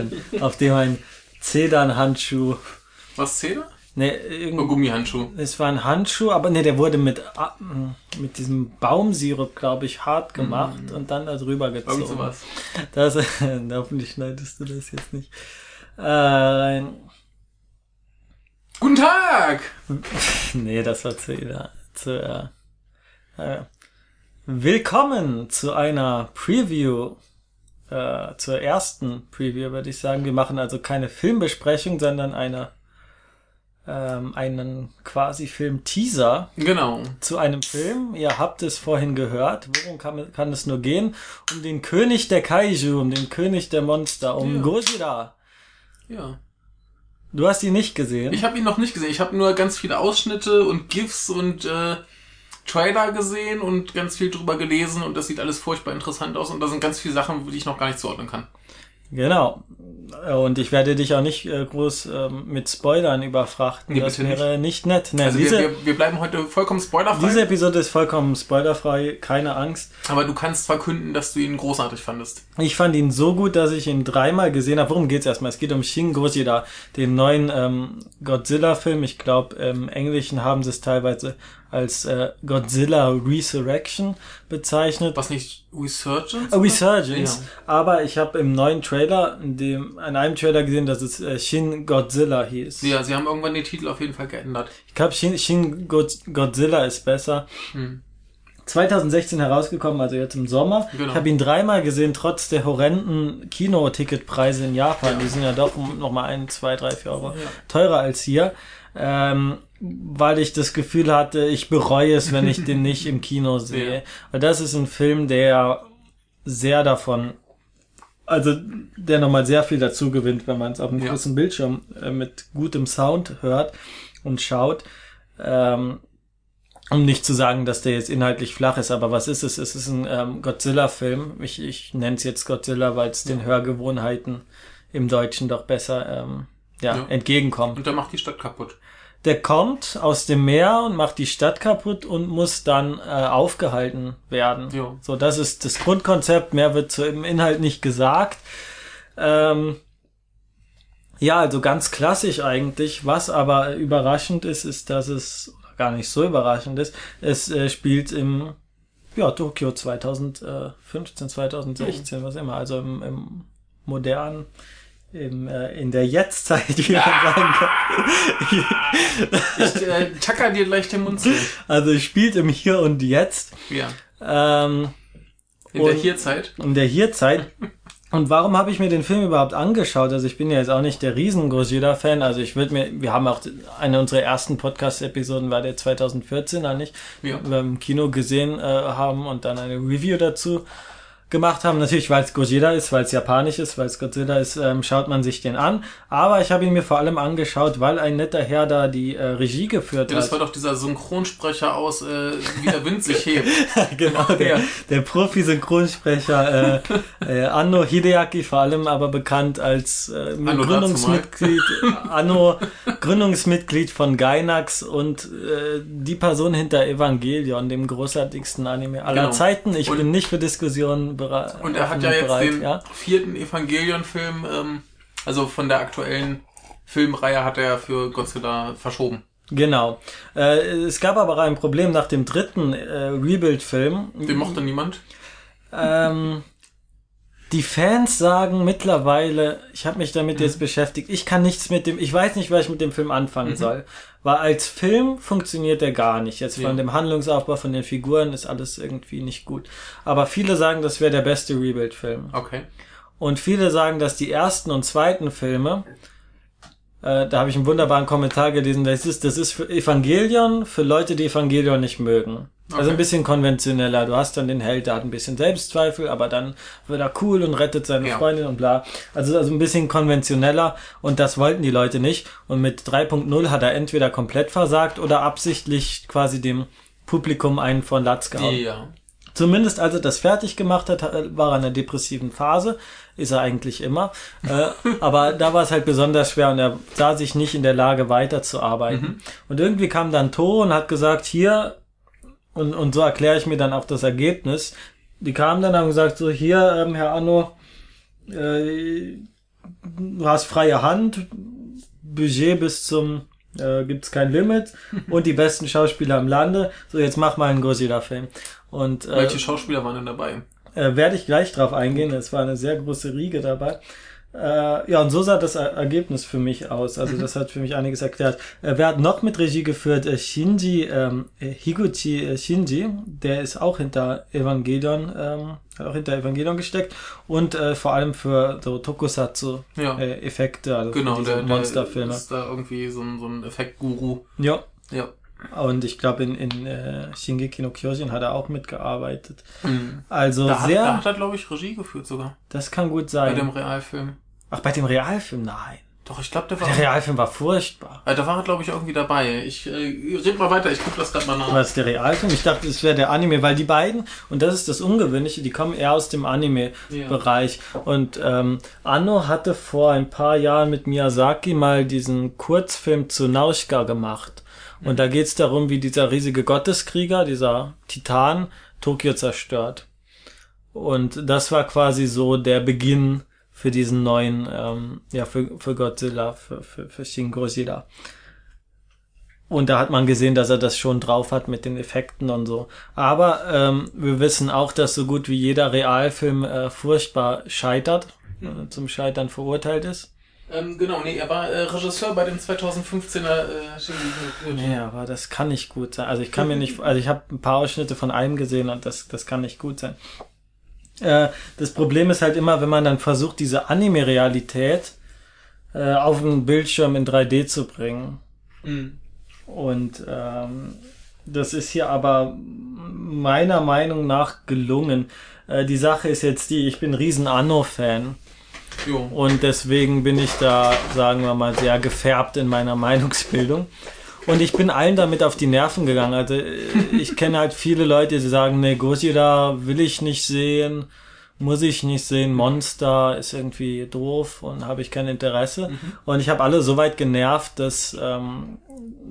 imitieren, auf dem ein Zedernhandschuh. Was Zeder? Ne, Oder irgend, Gummihandschuh? es war ein Handschuh, aber ne, der wurde mit, mit diesem Baumsirup, glaube ich, hart gemacht und dann da drüber gezogen. Irgend sowas. Das, hoffentlich schneidest du das jetzt nicht. Äh. Guten Tag! nee, das war zu, zu äh, äh, Willkommen zu einer Preview, äh, zur ersten Preview, würde ich sagen. Wir machen also keine Filmbesprechung, sondern eine, ähm, einen quasi Film-Teaser Genau. zu einem Film. Ihr habt es vorhin gehört. Worum kann, kann es nur gehen? Um den König der Kaiju, um den König der Monster, um Ja. Gojira. Ja. Du hast ihn nicht gesehen. Ich habe ihn noch nicht gesehen. Ich habe nur ganz viele Ausschnitte und GIFs und äh, Trailer gesehen und ganz viel drüber gelesen und das sieht alles furchtbar interessant aus und da sind ganz viele Sachen, die ich noch gar nicht zuordnen kann. Genau. Und ich werde dich auch nicht äh, groß ähm, mit Spoilern überfrachten. Nee, das wäre nicht, nett. Ne, Also diese, wir, wir, wir bleiben heute vollkommen spoilerfrei, diese Episode ist vollkommen spoilerfrei, keine Angst. aber du kannst verkünden, dass du ihn großartig fandest. Ich fand ihn so gut, dass ich ihn dreimal gesehen habe. Worum geht's erstmal? Es geht um Shin Gojira, den neuen ähm, Godzilla-Film. Ich glaube, im Englischen haben sie es teilweise als äh, Godzilla Resurrection bezeichnet. Was nicht Resurgence? A Resurgence. Ja. Aber ich habe im neuen Trailer, in dem, in einem Trailer gesehen, dass es äh, Shin Godzilla hieß. Ja, sie haben irgendwann den Titel auf jeden Fall geändert. Ich glaube, Shin, Shin God, Godzilla ist besser. Hm. 2016 herausgekommen, also jetzt im Sommer. Genau. Ich habe ihn dreimal gesehen, trotz der horrenden Kinoticketpreise in Japan. Ja. Die sind ja doch noch mal ein, zwei, drei, vier Euro Ja. teurer als hier. Ähm, weil ich das Gefühl hatte, ich bereue es, wenn ich den nicht im Kino sehe. Ja. Weil das ist ein Film, der sehr davon, also der nochmal sehr viel dazu gewinnt, wenn man es auf einem Ja. großen Bildschirm äh, mit gutem Sound hört und schaut. Ähm, um nicht zu sagen, dass der jetzt inhaltlich flach ist, aber was ist es? Es ist ein ähm, Godzilla-Film. Ich, ich nenne es jetzt Godzilla, weil es den Hörgewohnheiten im Deutschen doch besser ähm, ja, Ja. entgegenkommt. Und der macht die Stadt kaputt. Der kommt aus dem Meer und macht die Stadt kaputt und muss dann äh, aufgehalten werden. Ja. So, das ist das Grundkonzept. Mehr wird zu im Inhalt nicht gesagt. Ähm, ja, also ganz klassisch eigentlich. Was aber überraschend ist, ist, dass es gar nicht so überraschend ist. Es äh, spielt im ja, Tokio 2015, 2016, was immer. Also im, im modernen, im, äh, in der Jetztzeit, wie man sagen kann. Ich äh, tacker dir gleich den Mund zu. Also es spielt im Hier und Jetzt. Ja. Ähm, In der Und- Hierzeit. in der Hierzeit. Und warum habe ich mir den Film überhaupt angeschaut? Also ich bin ja jetzt auch nicht der riesen Gojira-Fan. Also ich würde mir, wir haben auch eine unserer ersten Podcast-Episoden war der 2014 eigentlich, Ja. wir im Kino gesehen äh, haben und dann eine Review dazu gemacht haben. Natürlich, weil es Gojira ist, weil es japanisch ist, weil es Godzilla ist, ähm, schaut man sich den an. Aber ich habe ihn mir vor allem angeschaut, weil ein netter Herr da die äh, Regie geführt Ja, hat. das war doch dieser Synchronsprecher aus äh, Wie der Wind sich hebt. genau, der, Ja. der Profi-Synchronsprecher äh, äh, Anno Hideaki, vor allem aber bekannt als äh, Anno Gründungsmitglied, Anno Gründungsmitglied von Gainax und äh, die Person hinter Evangelion, dem großartigsten Anime aller Genau. Zeiten. Ich Und- bin nicht für Diskussionen bereit. Und er hat ja jetzt bereit, den ja? vierten Evangelion-Film, ähm, also von der aktuellen Filmreihe hat er für Godzilla verschoben. Genau. Äh, es gab aber ein Problem nach dem dritten äh, Rebuild-Film. Den mochte niemand. Ähm, die Fans sagen mittlerweile, ich habe mich damit jetzt beschäftigt, ich kann nichts mit dem, ich weiß nicht, was ich mit dem Film anfangen soll. Weil als Film funktioniert der gar nicht. Jetzt von Ja. dem Handlungsaufbau, von den Figuren ist alles irgendwie nicht gut. Aber viele sagen, das wäre der beste Rebuild-Film. Okay. Und viele sagen, dass die ersten und zweiten Filme, äh, da habe ich einen wunderbaren Kommentar gelesen, das ist, das ist für Evangelion, für Leute, die Evangelion nicht mögen. Also Okay. ein bisschen konventioneller. Du hast dann den Held, der hat ein bisschen Selbstzweifel, aber dann wird er cool und rettet seine Ja. Freundin und bla. Also, also ein bisschen konventioneller und das wollten die Leute nicht. Und mit 3.0 hat er entweder komplett versagt oder absichtlich quasi dem Publikum einen von Latz gehauen. Ja. Zumindest als er das fertig gemacht hat, war er in einer depressiven Phase. Ist er eigentlich immer. äh, aber da war es halt besonders schwer und er sah sich nicht in der Lage weiterzuarbeiten. Und irgendwie kam dann To und hat gesagt, hier, und, und so erkläre ich mir dann auch das Ergebnis. Die kamen dann und haben gesagt, so hier, ähm, Herr Anno, äh, du hast freie Hand, Budget bis zum äh, gibt's kein Limit und die besten Schauspieler im Lande. So, jetzt mach mal einen Godzilla-Film. Und äh, Welche Schauspieler waren denn dabei? Äh, werde ich gleich drauf eingehen. Es war eine sehr große Riege dabei. Äh, ja, und so sah das Er- Ergebnis für mich aus. Also das hat für mich einiges erklärt. Äh, wer hat noch mit Regie geführt? Äh, Shinji, ähm, äh, Higuchi äh, Shinji, der ist auch hinter Evangelion, ähm, hat auch hinter Evangelion gesteckt und äh, vor allem für so Tokusatsu Ja. Effekte, also genau, für der, diese der Monsterfilme. ist da irgendwie so ein, so ein Effektguru. Ja. Ja. Und ich glaube, in, in äh, Shingeki no Kyojin hat er auch mitgearbeitet. Mhm. Also Da, hat, sehr, da hat er, glaube ich, Regie geführt sogar. das kann gut Bei dem sein. Realfilm. Ach, bei dem Realfilm? Nein. Doch, ich glaube, der war. Der Realfilm war furchtbar. Äh, da war er, glaube ich, irgendwie dabei. Ich äh, red mal weiter, ich gucke das gerade mal nach. Was der Realfilm? Ich dachte, es wäre der Anime, weil die beiden, und das ist das Ungewöhnliche, die kommen eher aus dem Anime-Bereich. Und ähm, Anno hatte vor ein paar Jahren mit Miyazaki mal diesen Kurzfilm zu Nausicaä gemacht. Und da geht's darum, wie dieser riesige Gotteskrieger, dieser Titan, Tokio zerstört. Und das war quasi so der Beginn für diesen neuen, ähm, ja, für, für Godzilla, für, für, für Shin Godzilla. Und da hat man gesehen, dass er das schon drauf hat mit den Effekten und so. Aber ähm, wir wissen auch, dass so gut wie jeder Realfilm äh, furchtbar scheitert, äh, zum Scheitern verurteilt ist. Ähm, genau, nee, er war äh, Regisseur bei dem 2015er äh. Nee, aber das kann nicht gut sein. Also ich kann mir nicht, also ich habe ein paar Ausschnitte von einem gesehen und das, das kann nicht gut sein. Äh, das Problem ist halt immer, wenn man dann versucht, diese Anime-Realität äh, auf den Bildschirm in 3D zu bringen. Mhm. Und ähm, das ist hier aber meiner Meinung nach gelungen. Äh, die Sache ist jetzt die, ich bin riesen Anno-Fan Jo. und deswegen bin ich da, sagen wir mal, sehr gefärbt in meiner Meinungsbildung. Und ich bin allen damit auf die Nerven gegangen. Also äh, ich kenne halt viele Leute, die sagen, nee, Gojira will ich nicht sehen, muss ich nicht sehen, Monster ist irgendwie doof und habe ich kein Interesse. Und ich habe alle so weit genervt, dass, ähm,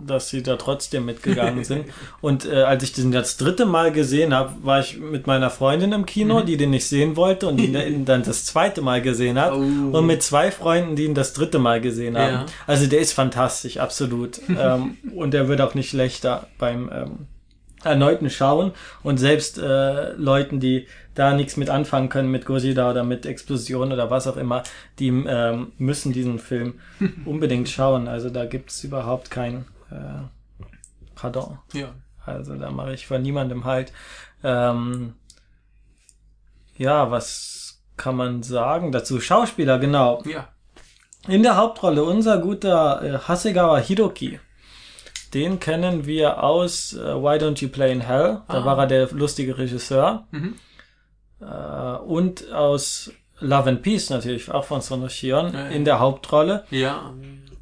dass sie da trotzdem mitgegangen sind. Und äh, als ich den das dritte Mal gesehen habe, war ich mit meiner Freundin im Kino, die den nicht sehen wollte und die ihn dann das zweite Mal gesehen hat. Oh. Und mit zwei Freunden, die ihn das dritte Mal gesehen haben. Ja. Also der ist fantastisch, absolut. ähm, und der wird auch nicht schlechter beim ähm, erneuten Schauen. Und selbst äh, Leuten, die da nichts mit anfangen können mit Gojira oder mit Explosion oder was auch immer, die ähm, müssen diesen Film unbedingt schauen. Also da gibt's überhaupt kein äh, Pardon. Ja. Also da mache ich vor niemandem halt. Ähm, ja, was kann man sagen dazu? Schauspieler, genau. Ja. In der Hauptrolle unser guter äh, Hasegawa Hiroki. Den kennen wir aus äh, Why Don't You Play in Hell? Da Ah. war er der lustige Regisseur. Mhm. Äh, und aus Love and Peace natürlich, auch von Sono Shion, Ja, ja. in der Hauptrolle. Ja.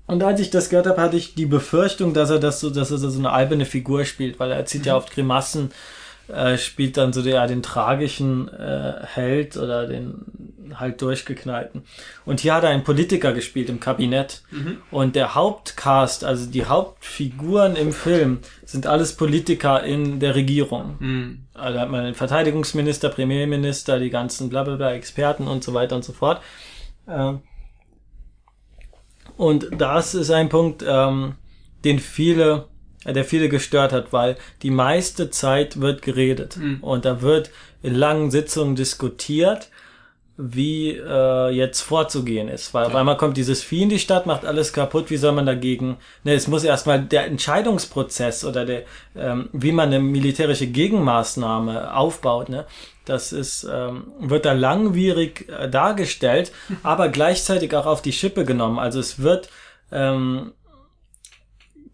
Und als ich das gehört habe, hatte ich die Befürchtung, dass er das so, dass er so eine alberne Figur spielt, weil er zieht ja oft Grimassen, äh, spielt dann so der, den tragischen äh, Held oder den halt durchgeknallten. Und hier hat er einen Politiker gespielt im Kabinett. Und der Hauptcast, also die Hauptfiguren im Film, sind alles Politiker in der Regierung. Mhm. Also hat man den Verteidigungsminister, Premierminister, die ganzen blablabla Experten und so weiter und so fort. Ähm, und das ist ein Punkt, ähm, den viele, äh, der viele gestört hat, weil die meiste Zeit wird geredet Mhm. und da wird in langen Sitzungen diskutiert, wie äh, jetzt vorzugehen ist. Weil auf einmal kommt dieses Vieh in die Stadt, macht alles kaputt, wie soll man dagegen? Ne, es muss erstmal der Entscheidungsprozess oder der, ähm, wie man eine militärische Gegenmaßnahme aufbaut, ne? Das ist, ähm, wird da langwierig äh, dargestellt, aber gleichzeitig auch auf die Schippe genommen. Also es wird ähm,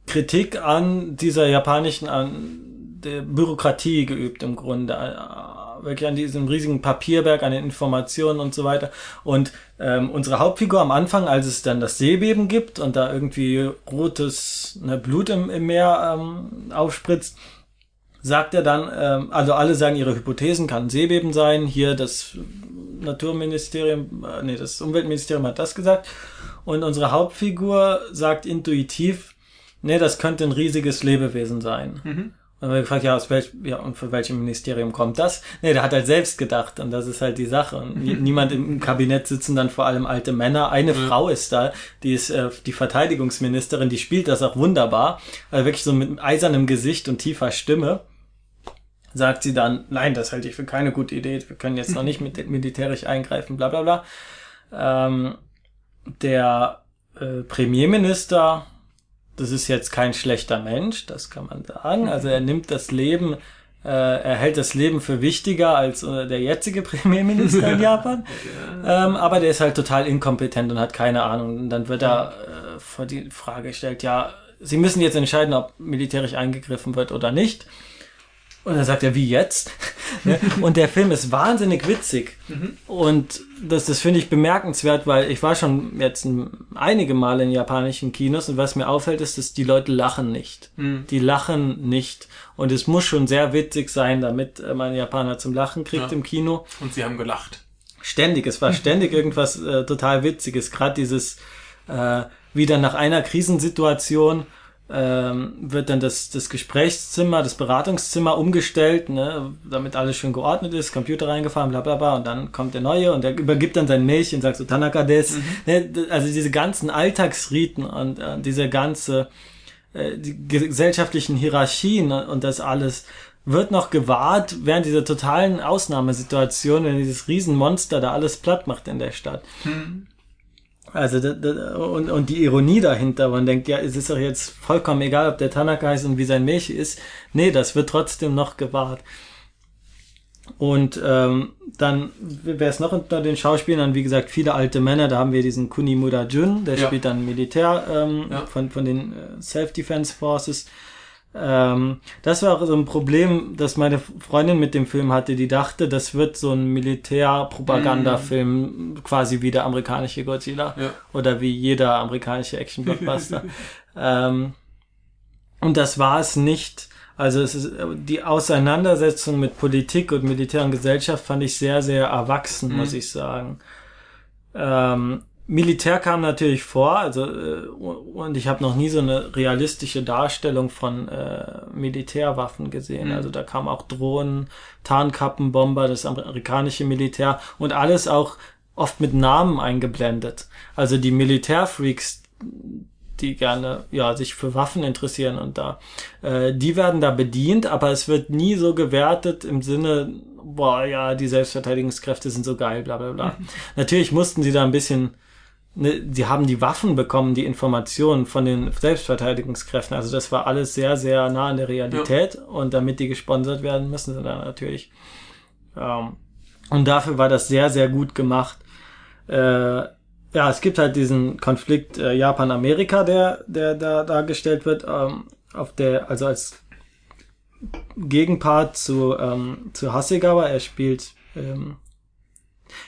Kritik an dieser japanischen an der Bürokratie geübt im Grunde. Wirklich an diesem riesigen Papierberg, an den Informationen und so weiter. Und ähm, unsere Hauptfigur am Anfang, als es dann das Seebeben gibt und da irgendwie rotes ne, Blut im, im Meer ähm, aufspritzt, sagt er dann, ähm, also alle sagen ihre Hypothesen, kann Seebeben sein, hier das Naturministerium, äh, nee, das Umweltministerium hat das gesagt. Und unsere Hauptfigur sagt intuitiv, nee, das könnte ein riesiges Lebewesen sein. Mhm. Und dann haben wir gefragt, ja, aus welch, ja, und von welchem Ministerium kommt das? Nee, der hat halt selbst gedacht und das ist halt die Sache. Und niemand im Kabinett sitzen dann vor allem alte Männer. Eine mhm. Frau ist da, die ist äh, die Verteidigungsministerin, die spielt das auch wunderbar. Also wirklich so mit eisernem Gesicht und tiefer Stimme. Sagt sie dann, nein, das halte ich für keine gute Idee, wir können jetzt noch nicht mit militärisch eingreifen, bla bla bla. Ähm, der äh, Premierminister das ist jetzt kein schlechter Mensch, das kann man sagen. Also er nimmt das Leben, äh, er hält das Leben für wichtiger als äh, der jetzige Premierminister in Japan. ähm, aber der ist halt total inkompetent und hat keine Ahnung. Und dann wird er äh, vor die Frage gestellt, ja, Sie müssen jetzt entscheiden, ob militärisch eingegriffen wird oder nicht. Und dann sagt er, wie jetzt? Ne? und der Film ist wahnsinnig witzig. Mhm. Und das, das finde ich bemerkenswert, weil ich war schon jetzt einige Male in japanischen Kinos und was mir auffällt, ist, dass die Leute lachen nicht. Mhm. Die lachen nicht. Und es muss schon sehr witzig sein, damit äh, man Japaner zum Lachen kriegt ja. im Kino. Und sie haben gelacht. Ständig. Es war ständig irgendwas äh, total Witziges. Gerade dieses, äh, wieder nach einer Krisensituation ähm, wird dann das, das Gesprächszimmer, das Beratungszimmer umgestellt, ne, damit alles schön geordnet ist, Computer reingefahren, bla bla bla, und dann kommt der Neue und der übergibt dann sein Mädchen, sagt so Tanaka des. Mhm. Ne, also diese ganzen Alltagsriten und äh, diese ganze äh, die gesellschaftlichen Hierarchien und das alles wird noch gewahrt während dieser totalen Ausnahmesituation, wenn dieses Riesenmonster da alles platt macht in der Stadt. Mhm. Also und, und die Ironie dahinter, man denkt, ja, es ist doch jetzt vollkommen egal, ob der Tanaka heißt und wie sein Milch ist. Nee, das wird trotzdem noch gewahrt. Und ähm, dann wer ist noch unter den Schauspielern, wie gesagt, viele alte Männer, da haben wir diesen Kunimura Jun, der ja. spielt dann Militär ähm, ja. von, von den äh, Self-Defense Forces. Ähm, das war auch so ein Problem, das meine Freundin mit dem Film hatte. Die dachte, das wird so ein Militärpropagandafilm, mm. quasi wie der amerikanische Godzilla ja. oder wie jeder amerikanische Action-Blockbuster. ähm, und das war es nicht. Also es ist die Auseinandersetzung mit Politik und Militär und Gesellschaft fand ich sehr, sehr erwachsen, mm. muss ich sagen. Ähm, Militär kam natürlich vor, also äh, und ich habe noch nie so eine realistische Darstellung von äh, Militärwaffen gesehen. Mhm. Also da kam auch Drohnen, Tarnkappenbomber, das amerikanische Militär und alles auch oft mit Namen eingeblendet. Also die Militärfreaks, die gerne ja sich für Waffen interessieren und da, äh, die werden da bedient, aber es wird nie so gewertet im Sinne, boah ja, die Selbstverteidigungskräfte sind so geil, bla bla bla. Mhm. Natürlich mussten sie da ein bisschen ne, die haben die Waffen bekommen, die Informationen von den Selbstverteidigungskräften. Also das war alles sehr, sehr nah an der Realität. Ja. Und damit die gesponsert werden, müssen sie dann natürlich. Ähm, und dafür war das sehr, sehr gut gemacht. Äh, ja, es gibt halt diesen Konflikt äh, Japan-Amerika, der, der da dargestellt wird, ähm, auf der, also als Gegenpart zu, ähm, zu Hasegawa. Er spielt ähm,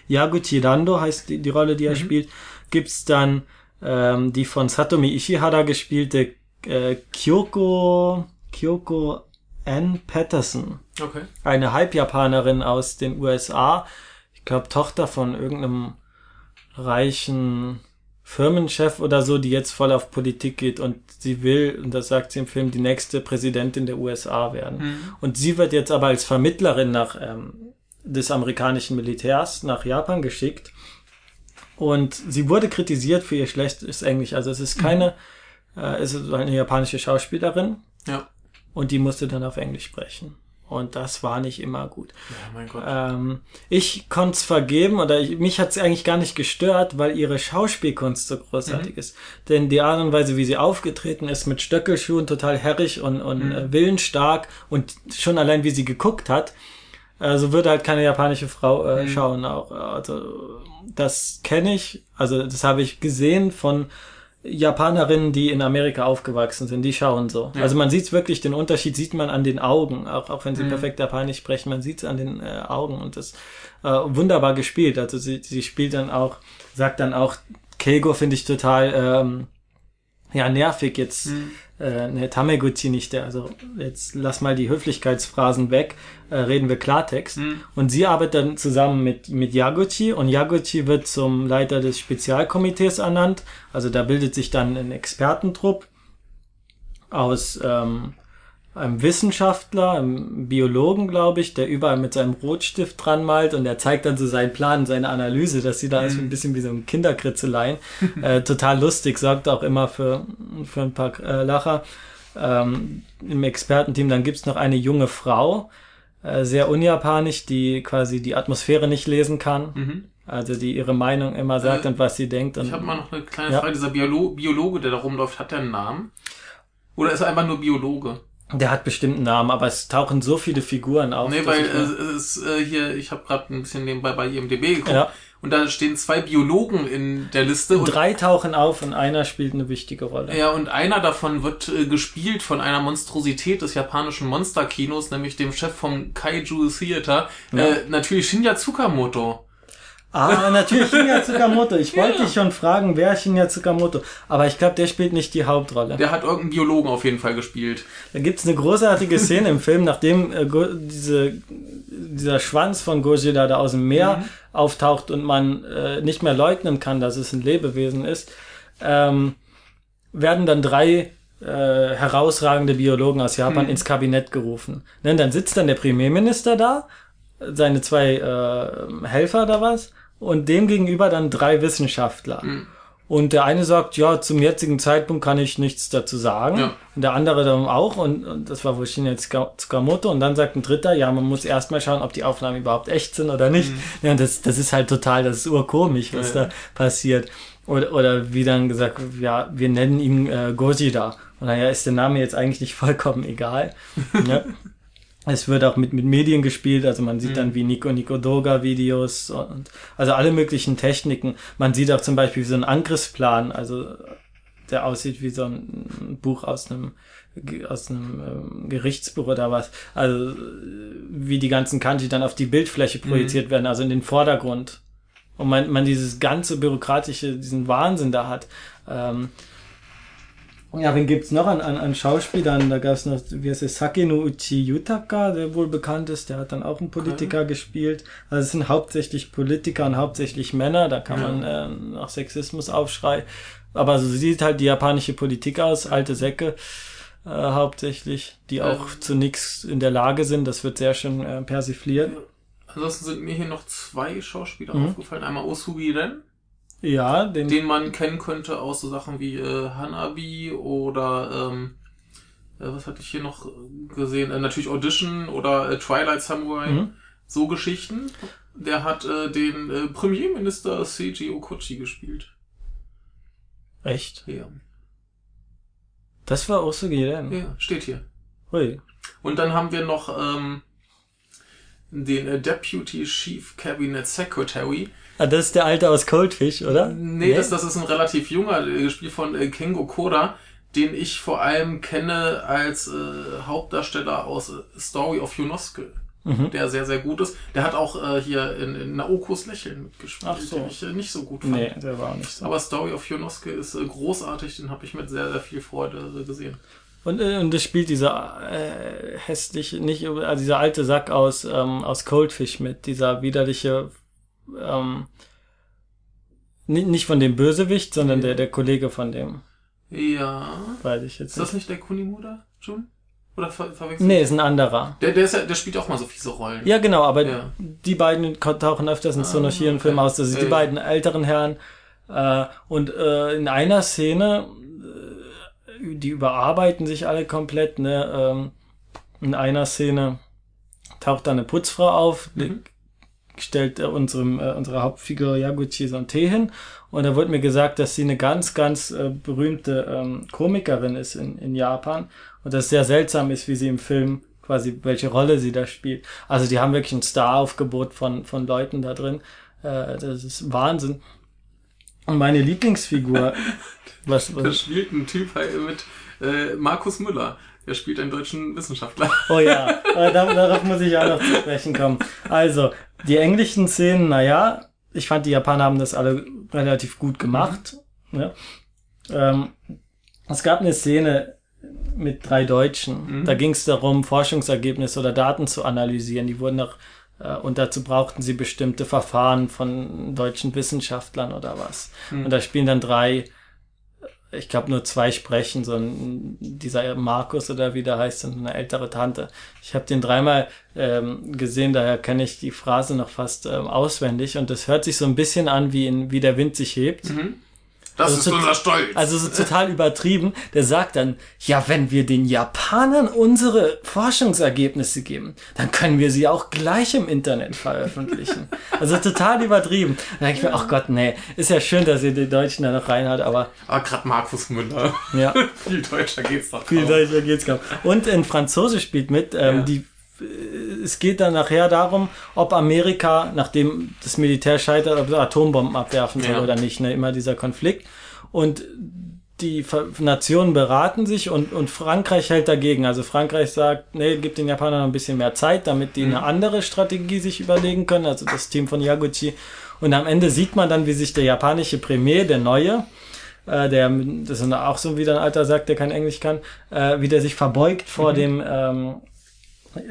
Yaguchi Rando heißt die, die Rolle, die er mhm. spielt gibt's dann ähm, die von Satomi Ishihara gespielte äh, Kyoko, Kyoko Ann Patterson. Okay. Eine Halbjapanerin aus den USA. Ich glaube, Tochter von irgendeinem reichen Firmenchef oder so, die jetzt voll auf Politik geht und sie will, und das sagt sie im Film, die nächste Präsidentin der USA werden. Mhm. Und sie wird jetzt aber als Vermittlerin nach ähm, des amerikanischen Militärs nach Japan geschickt und sie wurde kritisiert für ihr schlechtes Englisch. Also es ist keine, mhm. äh, es ist eine japanische Schauspielerin. Ja. Und die musste dann auf Englisch sprechen. Und das war nicht immer gut. Ja, mein Gott. Ähm, ich konnte es vergeben oder ich, mich hat es eigentlich gar nicht gestört, weil ihre Schauspielkunst so großartig mhm. ist. Denn die Art und Weise, wie sie aufgetreten ist, mit Stöckelschuhen, total herrig und, und mhm. äh, willensstark und schon allein, wie sie geguckt hat, also würde halt keine japanische Frau äh, mhm. schauen. Auch, also das kenne ich, also das habe ich gesehen von Japanerinnen, die in Amerika aufgewachsen sind, die schauen so. Ja. Also man sieht wirklich, den Unterschied sieht man an den Augen, auch, auch wenn sie mhm. perfekt Japanisch sprechen, man sieht es an den äh, Augen und das äh, wunderbar gespielt. Also sie, sie spielt dann auch, sagt dann auch, Keigo finde ich total ähm, ja nervig jetzt. Mhm äh, ne, Tameguchi nicht der, also jetzt lass mal die Höflichkeitsphrasen weg, äh, reden wir Klartext. Mhm. Und sie arbeitet dann zusammen mit, mit Yaguchi und Yaguchi wird zum Leiter des Spezialkomitees ernannt. Also da bildet sich dann ein Expertentrupp aus ähm, einem Wissenschaftler, einem Biologen, glaube ich, der überall mit seinem Rotstift dran malt und der zeigt dann so seinen Plan, seine Analyse. Das sieht da aus ein bisschen wie so ein Kinderkritzelein. äh, total lustig, sorgt auch immer für, für ein paar äh, Lacher. Ähm, Im Expertenteam, dann gibt's noch eine junge Frau, äh, sehr unjapanisch, die quasi die Atmosphäre nicht lesen kann. Mhm. Also die ihre Meinung immer sagt Äh, und was sie denkt. Und Ich habe mal noch eine kleine Ja. Frage. Dieser Biolo Biologe, der da rumläuft, hat der einen Namen? Oder ist er einfach nur Biologe? Der hat bestimmt einen Namen, aber es tauchen so viele Figuren auf. nee, weil äh, es ist äh, hier, ich habe gerade ein bisschen nebenbei bei IMDB geguckt Ja. und da stehen zwei Biologen in der Liste und drei tauchen auf und einer spielt eine wichtige Rolle. Ja, und einer davon wird äh, gespielt von einer Monstrosität des japanischen Monsterkinos, nämlich dem Chef vom Kaiju Theater, äh, natürlich Shinya Tsukamoto. Ah, natürlich Shinya Tsukamoto. Ich wollte dich schon fragen, wer Shinya Tsukamoto. Aber ich glaube, der spielt nicht die Hauptrolle. Der hat irgendeinen Biologen auf jeden Fall gespielt. Da gibt's eine großartige Szene im Film, nachdem äh, diese, dieser Schwanz von Gojira da aus dem Meer auftaucht und man äh, nicht mehr leugnen kann, dass es ein Lebewesen ist, ähm, werden dann drei äh, herausragende Biologen aus Japan ins Kabinett gerufen. Ne, dann sitzt dann der Premierminister da, seine zwei äh, Helfer da was, und dem gegenüber dann drei Wissenschaftler. Und der eine sagt, ja, zum jetzigen Zeitpunkt kann ich nichts dazu sagen. Ja. Und der andere dann auch. Und, und das war wohl Shinya Tsuka- Tsukamoto. Und dann sagt ein dritter, ja, man muss erstmal schauen, ob die Aufnahmen überhaupt echt sind oder nicht. Ja, und das, das ist halt total, das ist urkomisch, was Ja. da passiert. Oder, oder wie dann gesagt, ja, wir nennen ihn äh, Gojira. Und naja, ist der Name jetzt eigentlich nicht vollkommen egal. ja. Es wird auch mit, mit Medien gespielt, also man sieht dann wie Nico Nico Doga Videos und also alle möglichen Techniken. Man sieht auch zum Beispiel so einen Angriffsplan, also der aussieht wie so ein Buch aus einem aus einem ähm, Gerichtsbuch oder was. Also wie die ganzen Kanji dann auf die Bildfläche projiziert werden, also in den Vordergrund. Und man, man dieses ganze bürokratische, diesen Wahnsinn da hat. Ähm, ja, wen gibt's noch an, an, an Schauspielern? Da gab's noch, wie heißt es, Sake no Uchi Yutaka, der wohl bekannt ist, der hat dann auch einen Politiker gespielt. Also es sind hauptsächlich Politiker und hauptsächlich Männer, da kann Ja. man äh, nach Sexismus aufschreien. Aber so sieht halt die japanische Politik aus, alte Säcke äh, hauptsächlich, die auch Ähm. zu nichts in der Lage sind. Das wird sehr schön äh, persifliert. Ansonsten sind mir hier noch zwei Schauspieler Mhm. aufgefallen. Einmal Osugi Ren, Ja, den, den man kennen könnte aus so Sachen wie äh, Hanabi oder ähm, äh, was hatte ich hier noch gesehen? Äh, natürlich Audition oder äh, Twilight Samurai. Mhm. So Geschichten. Der hat äh, den äh, Premierminister Seiji Okochi gespielt. echt? Ja. Das war Osugi Ren. ja, steht hier. Hui. Und dann haben wir noch ähm, den äh, Deputy Chief Cabinet Secretary. Ah, das ist der Alte aus Coldfish, oder? Nee, Das, das ist ein relativ junger, äh, gespielt von äh, Kengo Koda, den ich vor allem kenne als äh, Hauptdarsteller aus äh, Story of Yonosuke, Mhm. der sehr, sehr gut ist. Der hat auch äh, hier in, in Naokos Lächeln mitgespielt, so. den ich äh, nicht so gut fand. Nee, der war auch nicht so. Aber Story of Yonosuke ist äh, großartig, den habe ich mit sehr, sehr viel Freude äh, gesehen. Und, äh, und das spielt dieser äh, hässliche, nicht, also dieser alte Sack aus, ähm, aus Coldfish mit, dieser widerliche, ähm, nicht, von dem Bösewicht, sondern Ja. der, der Kollege von dem, Ja. weiß ich jetzt Ist das nicht. der Kunimura, Jun? Oder ver verwechselt? Nee, ist ein anderer. Der, der, ist ja, der spielt auch mal so fiese Rollen. Ja, genau, aber Ja. die beiden tauchen öfters in Ah, Sonoshiren-Filmen okay. aus. Das sind die ja. beiden älteren Herren. Äh, und äh, in einer Szene, äh, die überarbeiten sich alle komplett, ne? Ähm, in einer Szene taucht da eine Putzfrau auf, Mhm. Stellt äh, unserem, äh, unserer Hauptfigur Yaguchi so einen Tee hin. Und da wurde mir gesagt, dass sie eine ganz, ganz äh, berühmte ähm, Komikerin ist in, in Japan. Und das sehr seltsam ist, wie sie im Film quasi, welche Rolle sie da spielt. Also die haben wirklich ein Star-Aufgebot von, von Leuten da drin. Äh, das ist Wahnsinn. Und meine Lieblingsfigur, was, Da was spielt ein Typ halt mit äh, Markus Müller. Der spielt einen deutschen Wissenschaftler. Oh ja, äh, da, darauf muss ich auch noch zu sprechen kommen. Also, die englischen Szenen, naja, ich fand, die Japaner haben das alle relativ gut gemacht. Ja. Ähm, es gab eine Szene mit drei Deutschen. Mhm. Da ging es darum, Forschungsergebnisse oder Daten zu analysieren. Die wurden noch, äh, und dazu brauchten sie bestimmte Verfahren von deutschen Wissenschaftlern oder was. Mhm. Und da spielen dann drei ich glaube, nur zwei sprechen, so ein, dieser Markus oder wie der heißt, und eine ältere Tante. Ich habe den dreimal ähm, gesehen, daher kenne ich die Phrase noch fast ähm, auswendig und das hört sich so ein bisschen an, wie, in, wie der Wind sich hebt. Mhm. Das Also ist tot- unser Stolz. Also so total übertrieben. Der sagt dann, ja, wenn wir den Japanern unsere Forschungsergebnisse geben, dann können wir sie auch gleich im Internet veröffentlichen. Also total übertrieben. Da denke ich mir, ach Gott, nee, ist ja schön, dass ihr die Deutschen da noch reinhat, aber Aber gerade Markus Müller. ja. Viel deutscher geht's doch Viel kaum. deutscher geht's kaum. Und in Franzose spielt mit, ähm, Ja. die es geht dann nachher darum, ob Amerika, nachdem das Militär scheitert, ob es Atombomben abwerfen soll Ja. oder nicht. Ne? Immer dieser Konflikt. Und die Nationen beraten sich und, und Frankreich hält dagegen. Also Frankreich sagt, nee, gibt den Japanern ein bisschen mehr Zeit, damit die eine andere Strategie sich überlegen können. Also das Team von Yaguchi. Und am Ende sieht man dann, wie sich der japanische Premier, der Neue, äh, der, das ist auch so wieder ein alter Sack, der kein Englisch kann, äh, wie der sich verbeugt vor dem ähm,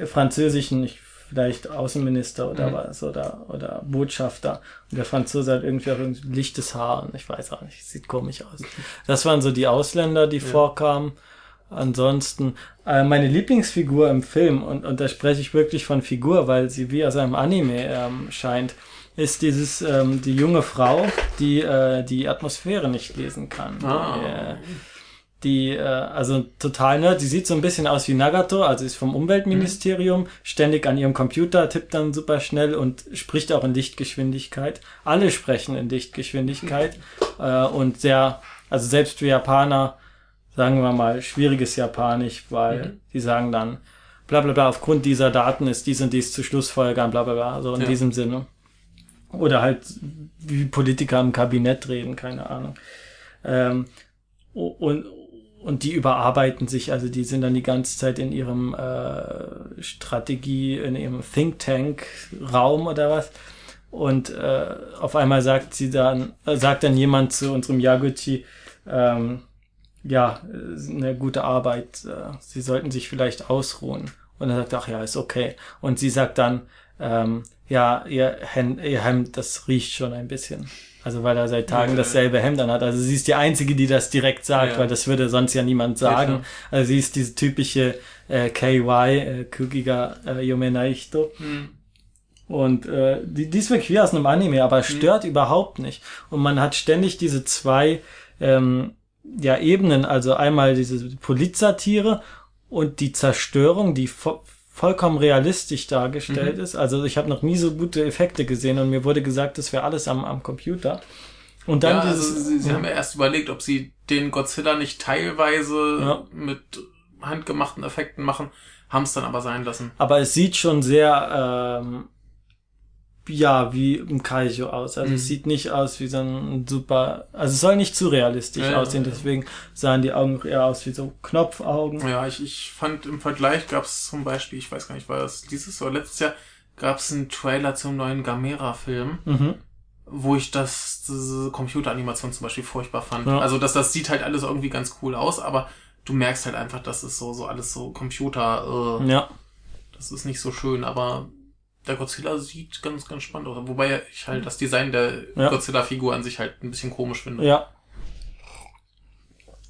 französischen, ich, vielleicht Außenminister oder was, oder, oder Botschafter. Und der Franzose hat irgendwie auch irgendwie lichtes Haar und ich weiß auch nicht, sieht komisch aus. Das waren so die Ausländer, die vorkamen. Ansonsten, äh, meine Lieblingsfigur im Film, und, und da spreche ich wirklich von Figur, weil sie wie aus einem Anime ähm, scheint, ist dieses, ähm, die junge Frau, die äh, die Atmosphäre nicht lesen kann. Ah. Die, äh, die, äh, also total nerd, die sieht so ein bisschen aus wie Nagato, also ist vom Umweltministerium, ständig an ihrem Computer, tippt dann super schnell und spricht auch in Lichtgeschwindigkeit. Alle sprechen in Lichtgeschwindigkeit äh, und sehr, also selbst für Japaner, sagen wir mal, schwieriges Japanisch, weil die sagen dann, bla bla bla, aufgrund dieser Daten ist dies und dies zu Schlussfolgern, bla bla bla, so in Ja. diesem Sinne. Oder halt, wie Politiker im Kabinett reden, keine Ahnung. Ähm, und, und die überarbeiten sich, also die sind dann die ganze Zeit in ihrem äh, Strategie, in ihrem Think Tank Raum oder was. Und äh, auf einmal sagt sie dann, äh, sagt dann jemand zu unserem Yaguchi, ähm, ja, eine gute Arbeit, äh, sie sollten sich vielleicht ausruhen. Und er sagt, ach ja, ist okay. Und sie sagt dann, ähm, ja, ihr, Hen ihr Hemd, das riecht schon ein bisschen. Also weil er seit Tagen dasselbe Hemd anhat. Also sie ist die Einzige, die das direkt sagt, Ja. weil das würde sonst ja niemand sagen. also sie ist diese typische äh, KY, äh, Kugiga äh, Yomenaisto. Hm. Und äh, die, die ist wirklich wie aus einem Anime, aber Mhm. stört überhaupt nicht. Und man hat ständig diese zwei ähm, ja, Ebenen, also einmal diese Polizsatire und die Zerstörung, die vollkommen realistisch dargestellt ist. Also ich habe noch nie so gute Effekte gesehen und mir wurde gesagt, das wäre alles am, am Computer. Und dann ja, dieses, also sie, sie haben ja erst überlegt, ob sie den Godzilla nicht teilweise Ja. mit handgemachten Effekten machen, haben es dann aber sein lassen. aber es sieht schon sehr ähm, ja wie ein Kaiju aus. Also Mhm. es sieht nicht aus wie so ein super, also es soll nicht zu realistisch Ja, aussehen. ja. Deswegen sahen die Augen eher aus wie so Knopfaugen. Ja, ich, ich fand im Vergleich gab es zum Beispiel, ich weiß gar nicht, war das dieses oder letztes Jahr, gab es einen Trailer zum neuen Gamera-Film, Mhm. wo ich das diese Computeranimation zum Beispiel furchtbar fand. Ja. Also das, das sieht halt alles irgendwie ganz cool aus, aber du merkst halt einfach, dass es so, so alles so Computer, äh, Ja. das ist nicht so schön, aber der Godzilla sieht ganz, ganz spannend aus. Wobei ich halt das Design der Ja. Godzilla-Figur an sich halt ein bisschen komisch finde. Ja.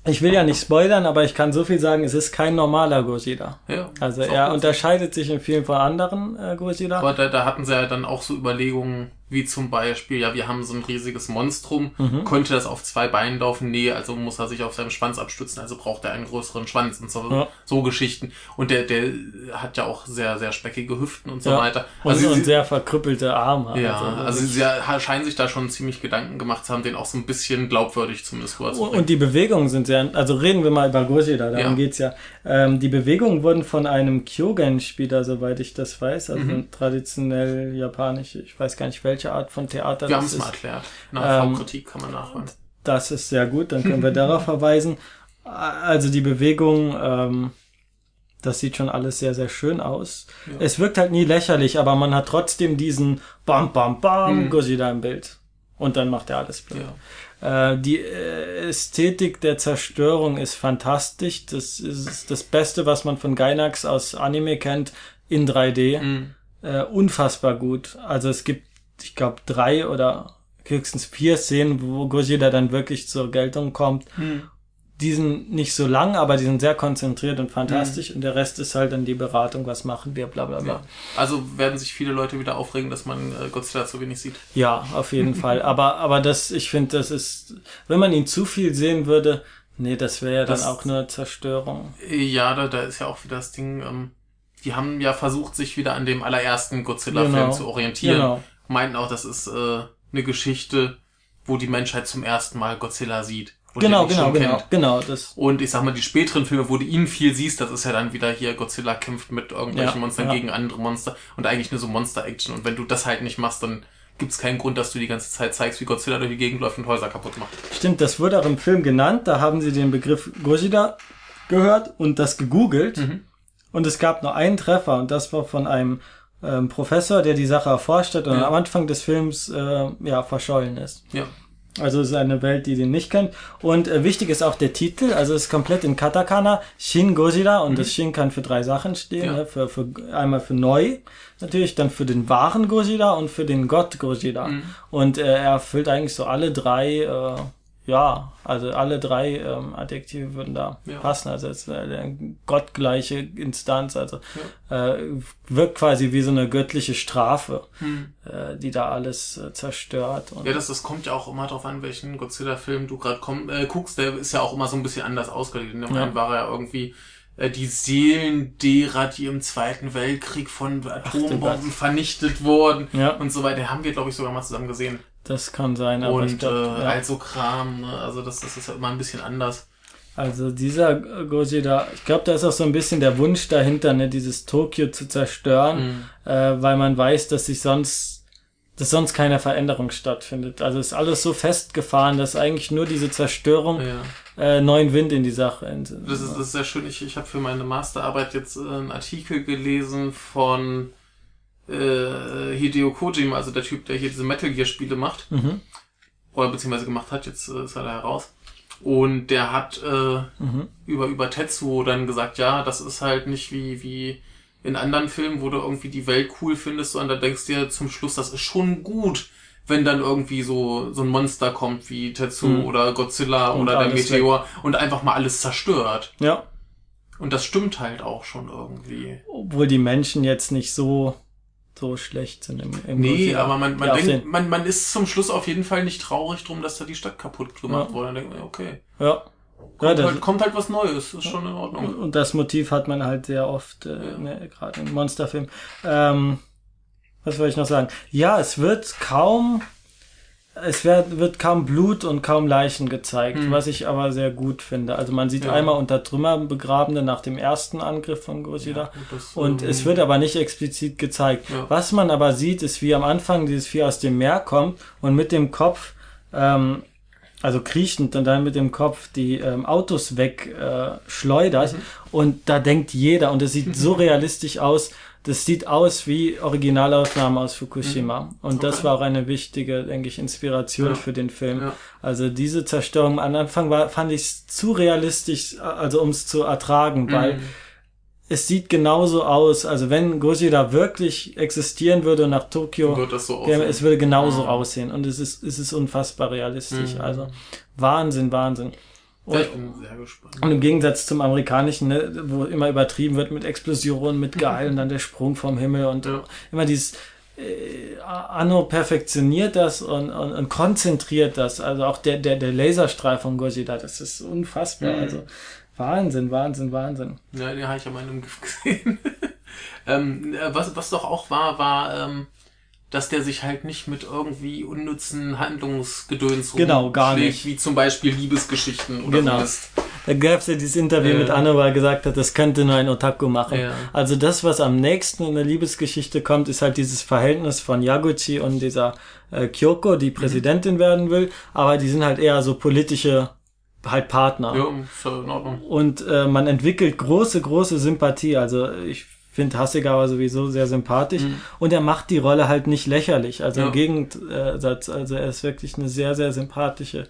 Ich will ja nicht spoilern, aber ich kann so viel sagen, es ist kein normaler Gojira. Ja, Also er unterscheidet sich in vielen von anderen äh, Gojira. Aber da, da hatten sie ja dann auch so Überlegungen, wie zum Beispiel, ja, wir haben so ein riesiges Monstrum, Mhm. könnte das auf zwei Beinen laufen? Nee, also muss er sich auf seinem Schwanz abstützen, also braucht er einen größeren Schwanz und so, Ja. so Geschichten. Und der, der hat ja auch sehr, sehr speckige Hüften und so Ja. weiter. Und, Also und sie, sehr verkrüppelte Arme. ja, also, also sie scheinen sich da schon ziemlich Gedanken gemacht zu haben, den auch so ein bisschen glaubwürdig zumindest Und, rüberzubringen. und die Bewegungen sind sehr, also reden wir mal über Gojira, darum Ja. geht's ja. Ähm, die Bewegungen wurden von einem Kyogen-Spieler, soweit ich das weiß, also Mhm. traditionell japanisch, ich weiß gar nicht, welche Art von Theater Wir haben das es mal ist. erklärt. Nach Ähm, V-Kritik kann man nachholen. Das ist sehr gut, dann können wir darauf verweisen. Also die Bewegung, ähm, das sieht schon alles sehr, sehr schön aus. Ja. Es wirkt halt nie lächerlich, aber man hat trotzdem diesen Bam, Bam, Bam Mhm. Gojira im Bild. Und dann macht er alles blöd. Ja. Äh, die äh, Ästhetik der Zerstörung ist fantastisch. Das ist das Beste, was man von Gainax aus Anime kennt, in 3D. Mhm. Äh, unfassbar gut. Also es gibt, ich glaube, drei oder höchstens vier Szenen, wo Gojira dann wirklich zur Geltung kommt. Mhm. die sind nicht so lang, aber die sind sehr konzentriert und fantastisch mhm. und der Rest ist halt dann die Beratung, was machen wir, bla bla bla. Ja. Also werden sich viele Leute wieder aufregen, dass man äh, Godzilla zu wenig sieht. Ja, auf jeden Fall. Aber, aber das, ich finde, das ist, wenn man ihn zu viel sehen würde, nee, das wäre ja das, dann auch nur Zerstörung. Ja, da, da ist ja auch wieder das Ding, ähm, die haben ja versucht, sich wieder an dem allerersten Godzilla-Film genau. zu orientieren. Genau. Meinten auch, das ist äh, eine Geschichte, wo die Menschheit zum ersten Mal Godzilla sieht genau, genau, genau, genau. Das. Und ich sag mal, die späteren Filme, wo du ihn viel siehst, das ist ja dann wieder hier Godzilla kämpft mit irgendwelchen ja, Monstern ja. gegen andere Monster und eigentlich nur so Monster-Action. Und wenn du das halt nicht machst, dann gibt's keinen Grund, dass du die ganze Zeit zeigst, wie Godzilla durch die Gegend läuft und Häuser kaputt macht. Stimmt, das wurde auch im Film genannt. Da haben sie den Begriff Godzilla gehört und das gegoogelt. Mhm. Und es gab nur einen Treffer und das war von einem ähm, Professor, der die Sache erforscht hat und ja. am Anfang des Films äh, ja verschollen ist. Ja. Also es ist eine Welt, die den nicht kennt. Und äh, wichtig ist auch der Titel, also es ist komplett in Katakana, Shin Gojira und mhm. das Shin kann für drei Sachen stehen, ja. ne? für, für einmal für neu, natürlich dann für den wahren Gojira und für den Gott Gojira. Mhm. Und äh, er erfüllt eigentlich so alle drei äh, ja, also alle drei ähm, Adjektive würden da ja. passen. Also es ist eine gottgleiche Instanz, also ja. äh, wirkt quasi wie so eine göttliche Strafe, hm. äh, die da alles äh, zerstört. Ja, das, das kommt ja auch immer darauf an, welchen Godzilla-Film du gerade äh, guckst. Der ist ja auch immer so ein bisschen anders ausgelegt. In dem ja. war er ja irgendwie äh, die Seelen derer, die im Zweiten Weltkrieg von Atombomben vernichtet wurden ja. und so weiter. Haben wir, glaube ich, sogar mal zusammen gesehen. Das kann sein, aber und ich glaub, äh, ja. also Kram, ne? also das, das ist ja immer ein bisschen anders. Also dieser Gojira, ich glaube, da ist auch so ein bisschen der Wunsch dahinter, ne, dieses Tokio zu zerstören, mhm. äh, weil man weiß, dass sich sonst, dass sonst keine Veränderung stattfindet. Also ist alles so festgefahren, dass eigentlich nur diese Zerstörung ja. äh, neuen Wind in die Sache. Das ist, das ist sehr schön. Ich, ich habe für meine Masterarbeit jetzt äh, einen Artikel gelesen von äh, Hideo Kojima, also der Typ, der hier diese Metal Gear Spiele macht, mhm. oder beziehungsweise gemacht hat, jetzt äh, ist er da heraus. Und der hat äh, mhm. über über Tetsuo dann gesagt, ja, das ist halt nicht wie wie in anderen Filmen, wo du irgendwie die Welt cool findest, sondern da denkst du dir zum Schluss, das ist schon gut, wenn dann irgendwie so so ein Monster kommt wie Tetsuo mhm. oder Godzilla und oder der Meteor weg. und einfach mal alles zerstört. Ja. Und das stimmt halt auch schon irgendwie. Obwohl die Menschen jetzt nicht so so schlecht sind im, im Nee, Godzilla. aber man, man denkt, man, man ist zum Schluss auf jeden Fall nicht traurig drum, dass da die Stadt kaputt gemacht ja. wurde. Dann denkt man, okay. Ja. Kommt, ja, halt, kommt halt was Neues, ist schon in Ordnung. Und das Motiv hat man halt sehr oft, äh, ja. ne, gerade in Monsterfilmen. Ähm, was wollte ich noch sagen? Ja, es wird kaum es wird, wird kaum Blut und kaum Leichen gezeigt, hm. was ich aber sehr gut finde. Also man sieht ja. einmal unter Trümmern Begrabene nach dem ersten Angriff von Godzilla ja, und ähm, es wird aber nicht explizit gezeigt. Ja. Was man aber sieht, ist wie am Anfang dieses Vieh aus dem Meer kommt und mit dem Kopf, ähm, also kriechend und dann mit dem Kopf die ähm, Autos wegschleudert äh, schleudert. mhm. und da denkt jeder und es sieht so realistisch aus, das sieht aus wie Originalaufnahmen aus Fukushima. Mhm. Und okay. das war auch eine wichtige, denke ich, Inspiration ja. für den Film. Ja. Also diese Zerstörung am Anfang war, fand ich zu realistisch, also um es zu ertragen, weil mhm. es sieht genauso aus. Also wenn Gojira wirklich existieren würde nach Tokio, würde so es würde genauso mhm. aussehen. Und es ist, es ist unfassbar realistisch. Mhm. Also Wahnsinn, Wahnsinn. Und, ich bin sehr gespannt. Und im Gegensatz zum amerikanischen, ne, wo immer übertrieben wird mit Explosionen, mit Geil und dann der Sprung vom Himmel und ja. immer dieses äh, Anno perfektioniert das und, und, und, konzentriert das. Also auch der, der, der Laserstrahl von Gojira, das ist unfassbar. Mhm. Also Wahnsinn, Wahnsinn, Wahnsinn. Ja, den habe ich ja mal in einem Gift gesehen. ähm, was, was doch auch war, war, ähm, dass der sich halt nicht mit irgendwie unnützen Handlungsgedöns genau, gar nicht. wie zum Beispiel Liebesgeschichten oder genau. Mist. Da gab es ja dieses Interview äh, mit Anne, wo er gesagt hat, das könnte nur ein Otaku machen. Ja. Also das, was am nächsten in der Liebesgeschichte kommt, ist halt dieses Verhältnis von Yaguchi und dieser äh, Kyoko, die mhm. Präsidentin mhm. werden will, aber die sind halt eher so politische halt Partner. Ja, ist in Ordnung. Und äh, man entwickelt große, große Sympathie. Also ich finde Hasegawa sowieso sehr sympathisch mhm. und er macht die Rolle halt nicht lächerlich. Also ja. im Gegensatz, also er ist wirklich eine sehr, sehr sympathische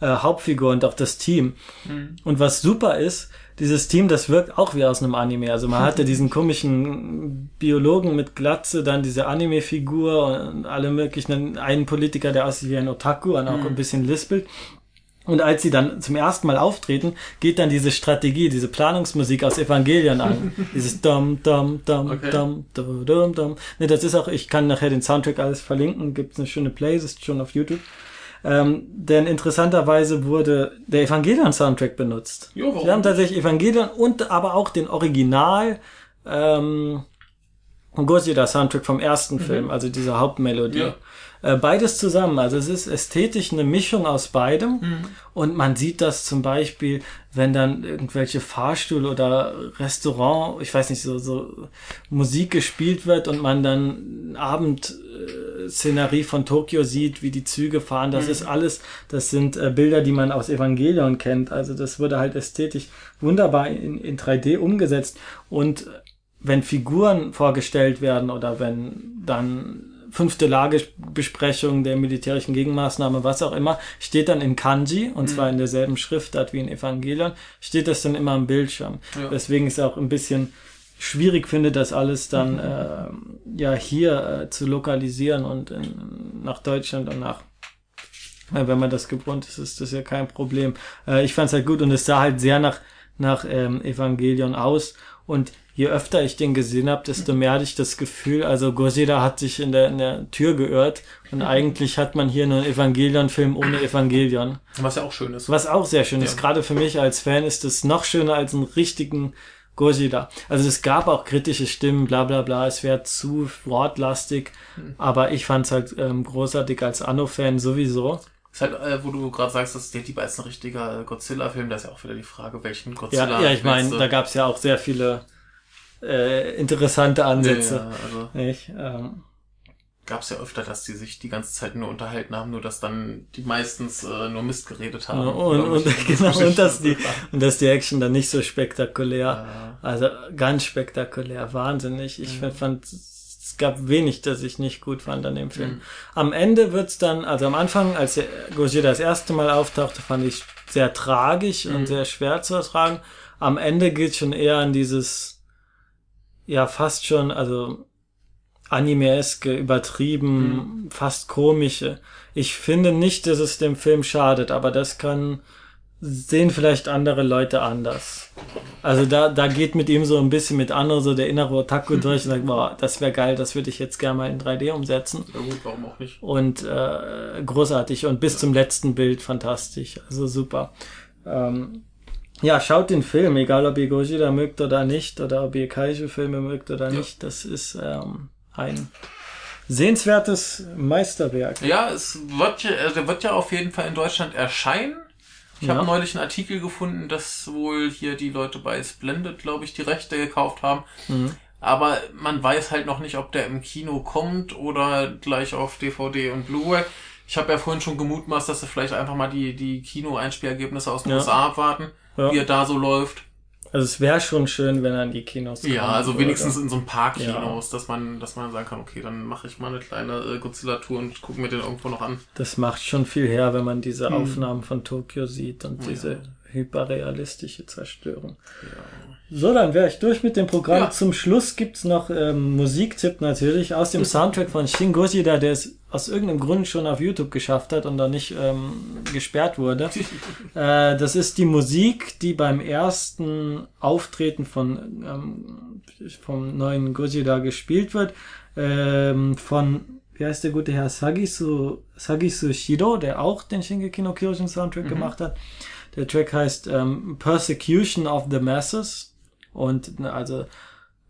äh, Hauptfigur und auch das Team. Mhm. Und was super ist, dieses Team, das wirkt auch wie aus einem Anime. Also man hatte diesen komischen Biologen mit Glatze, dann diese Anime-Figur und alle möglichen, einen Politiker, der aussieht wie ein Otaku und auch mhm. ein bisschen lispelt. Und als sie dann zum ersten Mal auftreten, geht dann diese Strategie, diese Planungsmusik aus Evangelion an. Dieses dum dum dum Okay. dum dum dum dum. Ne, das ist auch, ich kann nachher den Soundtrack alles verlinken, gibt's eine schöne Playlist schon auf YouTube. Ähm, denn interessanterweise wurde der Evangelion-Soundtrack benutzt. Jo, warum Sie haben tatsächlich Evangelion und aber auch den Original ähm, Gojira-Soundtrack vom ersten Film, also diese Hauptmelodie. Ja. Äh, beides zusammen. Also es ist ästhetisch eine Mischung aus beidem. Mhm. Und man sieht das zum Beispiel, wenn dann irgendwelche Fahrstuhl oder Restaurant, ich weiß nicht, so, so Musik gespielt wird und man dann Abendszenerie von Tokio sieht, wie die Züge fahren. Das ist alles, das sind äh, Bilder, die man aus Evangelion kennt. Also das wurde halt ästhetisch wunderbar in, in 3D umgesetzt. Und wenn Figuren vorgestellt werden oder wenn dann fünfte Lagebesprechung der militärischen Gegenmaßnahme, was auch immer, steht dann in Kanji, und zwar in derselben Schriftart wie in Evangelion, steht das dann immer am Bildschirm. Ja. Deswegen ist es auch ein bisschen schwierig finde, das alles dann äh, ja hier äh, zu lokalisieren und in, nach Deutschland und nach weil wenn man das gewohnt ist, ist das ja kein Problem. Äh, ich fand es halt gut und es sah halt sehr nach, nach ähm, Evangelion aus. Und je öfter ich den gesehen habe, desto mehr hatte ich das Gefühl, also Goseda hat sich in der, in der Tür geirrt und eigentlich hat man hier nur einen Evangelion-Film ohne Evangelion. Was ja auch schön ist. Was auch sehr schön ist. Ja. Gerade für mich als Fan ist es noch schöner als einen richtigen Gojira. Also es gab auch kritische Stimmen, bla bla bla, es wäre zu wortlastig, Hm. aber ich fand es halt ähm, großartig als Anno-Fan sowieso. Ist halt, äh, wo du gerade sagst, dass der Dieb ist ein richtiger Godzilla-Film, da ist ja auch wieder die Frage, welchen Ja, Godzilla. ja ich meine, da gab es ja auch sehr viele äh, interessante ja, Ansätze. ja, also Nicht? Ähm, gab es ja öfter, dass die sich die ganze Zeit nur unterhalten haben, nur dass dann die meistens äh, nur Mist geredet haben. und, und, irgendwelche genau, und, dass die, und dass die Action dann nicht so spektakulär Ja. Also ganz spektakulär, wahnsinnig. Ich fand, es gab wenig, das ich nicht gut fand an dem Film. Mhm. Am Ende wird's dann, also am Anfang, als Gojira das erste Mal auftauchte, fand ich sehr tragisch Mhm. und sehr schwer zu ertragen. Am Ende geht schon eher an dieses, ja, fast schon, also animeeske, übertrieben, Mhm. fast komische. Ich finde nicht, dass es dem Film schadet, aber das kann sehen vielleicht andere Leute anders. Also da, da geht mit ihm so ein bisschen mit anderen so der innere Otaku durch und sagt, boah, das wäre geil, das würde ich jetzt gerne mal in 3D umsetzen. Ja gut, warum auch nicht? Und äh, großartig und bis zum letzten Bild fantastisch. Also super. Ähm, ja, schaut den Film, egal ob ihr Gojira mögt oder nicht, oder ob ihr Kaiju-Filme mögt oder Ja. nicht. Das ist ähm, ein sehenswertes Meisterwerk. Ja, es wird ja, also der wird ja auf jeden Fall in Deutschland erscheinen. Ich Ja. habe neulich einen Artikel gefunden, dass wohl hier die Leute bei Splendid, glaube ich, die Rechte gekauft haben. Mhm. Aber man weiß halt noch nicht, ob der im Kino kommt oder gleich auf DVD und Blu-ray. Ich habe ja vorhin schon gemutmaßt, dass sie vielleicht einfach mal die, die Kino-Einspielergebnisse aus den Ja. USA abwarten, Ja. wie er da so läuft. Also es wäre schon schön, wenn er in die Kinos Ja, kommen also wenigstens in so ein paar Kinos, dass man, dass man sagen kann, okay, dann mache ich mal eine kleine äh, Godzilla-Tour und gucke mir den irgendwo noch an. Das macht schon viel her, wenn man diese Hm. Aufnahmen von Tokio sieht und diese hyperrealistische Zerstörung. Ja. So, dann wäre ich durch mit dem Programm. Ja. Zum Schluss gibt's noch ähm, Musiktipp natürlich aus dem Soundtrack von Shin Gojira, der es aus irgendeinem Grund schon auf YouTube geschafft hat und da nicht ähm, gesperrt wurde. Äh, das ist die Musik, die beim ersten Auftreten von ähm, vom neuen Gojira gespielt wird. Ähm, von, wie heißt der gute Herr Sagisu, Sagisu Shido, der auch den Shingeki no Kyojin Soundtrack gemacht hat. Der Track heißt ähm, Persecution of the Masses. Und na, also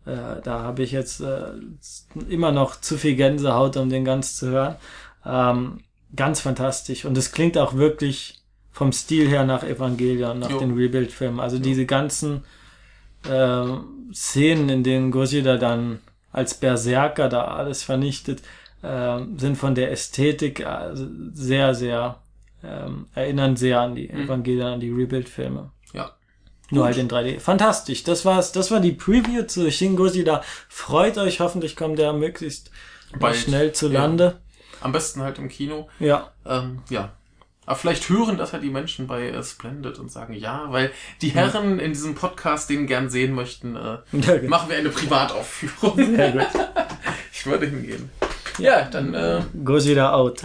äh, da habe ich jetzt äh, immer noch zu viel Gänsehaut, um den ganz zu hören. Ähm, ganz fantastisch. Und es klingt auch wirklich vom Stil her nach Evangelion, nach Jo. den Rebuild-Filmen. Also diese ganzen äh, Szenen, in denen Gojira dann als Berserker da alles vernichtet, äh, sind von der Ästhetik also sehr, sehr, ähm, erinnern sehr an die Evangelion, an die Rebuild-Filme. Ja. Nur Gut. halt in 3D. Fantastisch. Das war's. Das war die Preview zu Shin Gojira. Freut euch. Hoffentlich kommt der möglichst Bald. schnell zu Ja. Lande. Am besten halt im Kino. Ja. Ähm, ja. Aber vielleicht hören das ja die Menschen bei äh, Splendid und sagen ja, weil die Herren in diesem Podcast den gern sehen möchten, äh, Ja, machen wir eine Privataufführung. Sehr gut. ich würde hingehen. Ja, dann äh, Gojira out.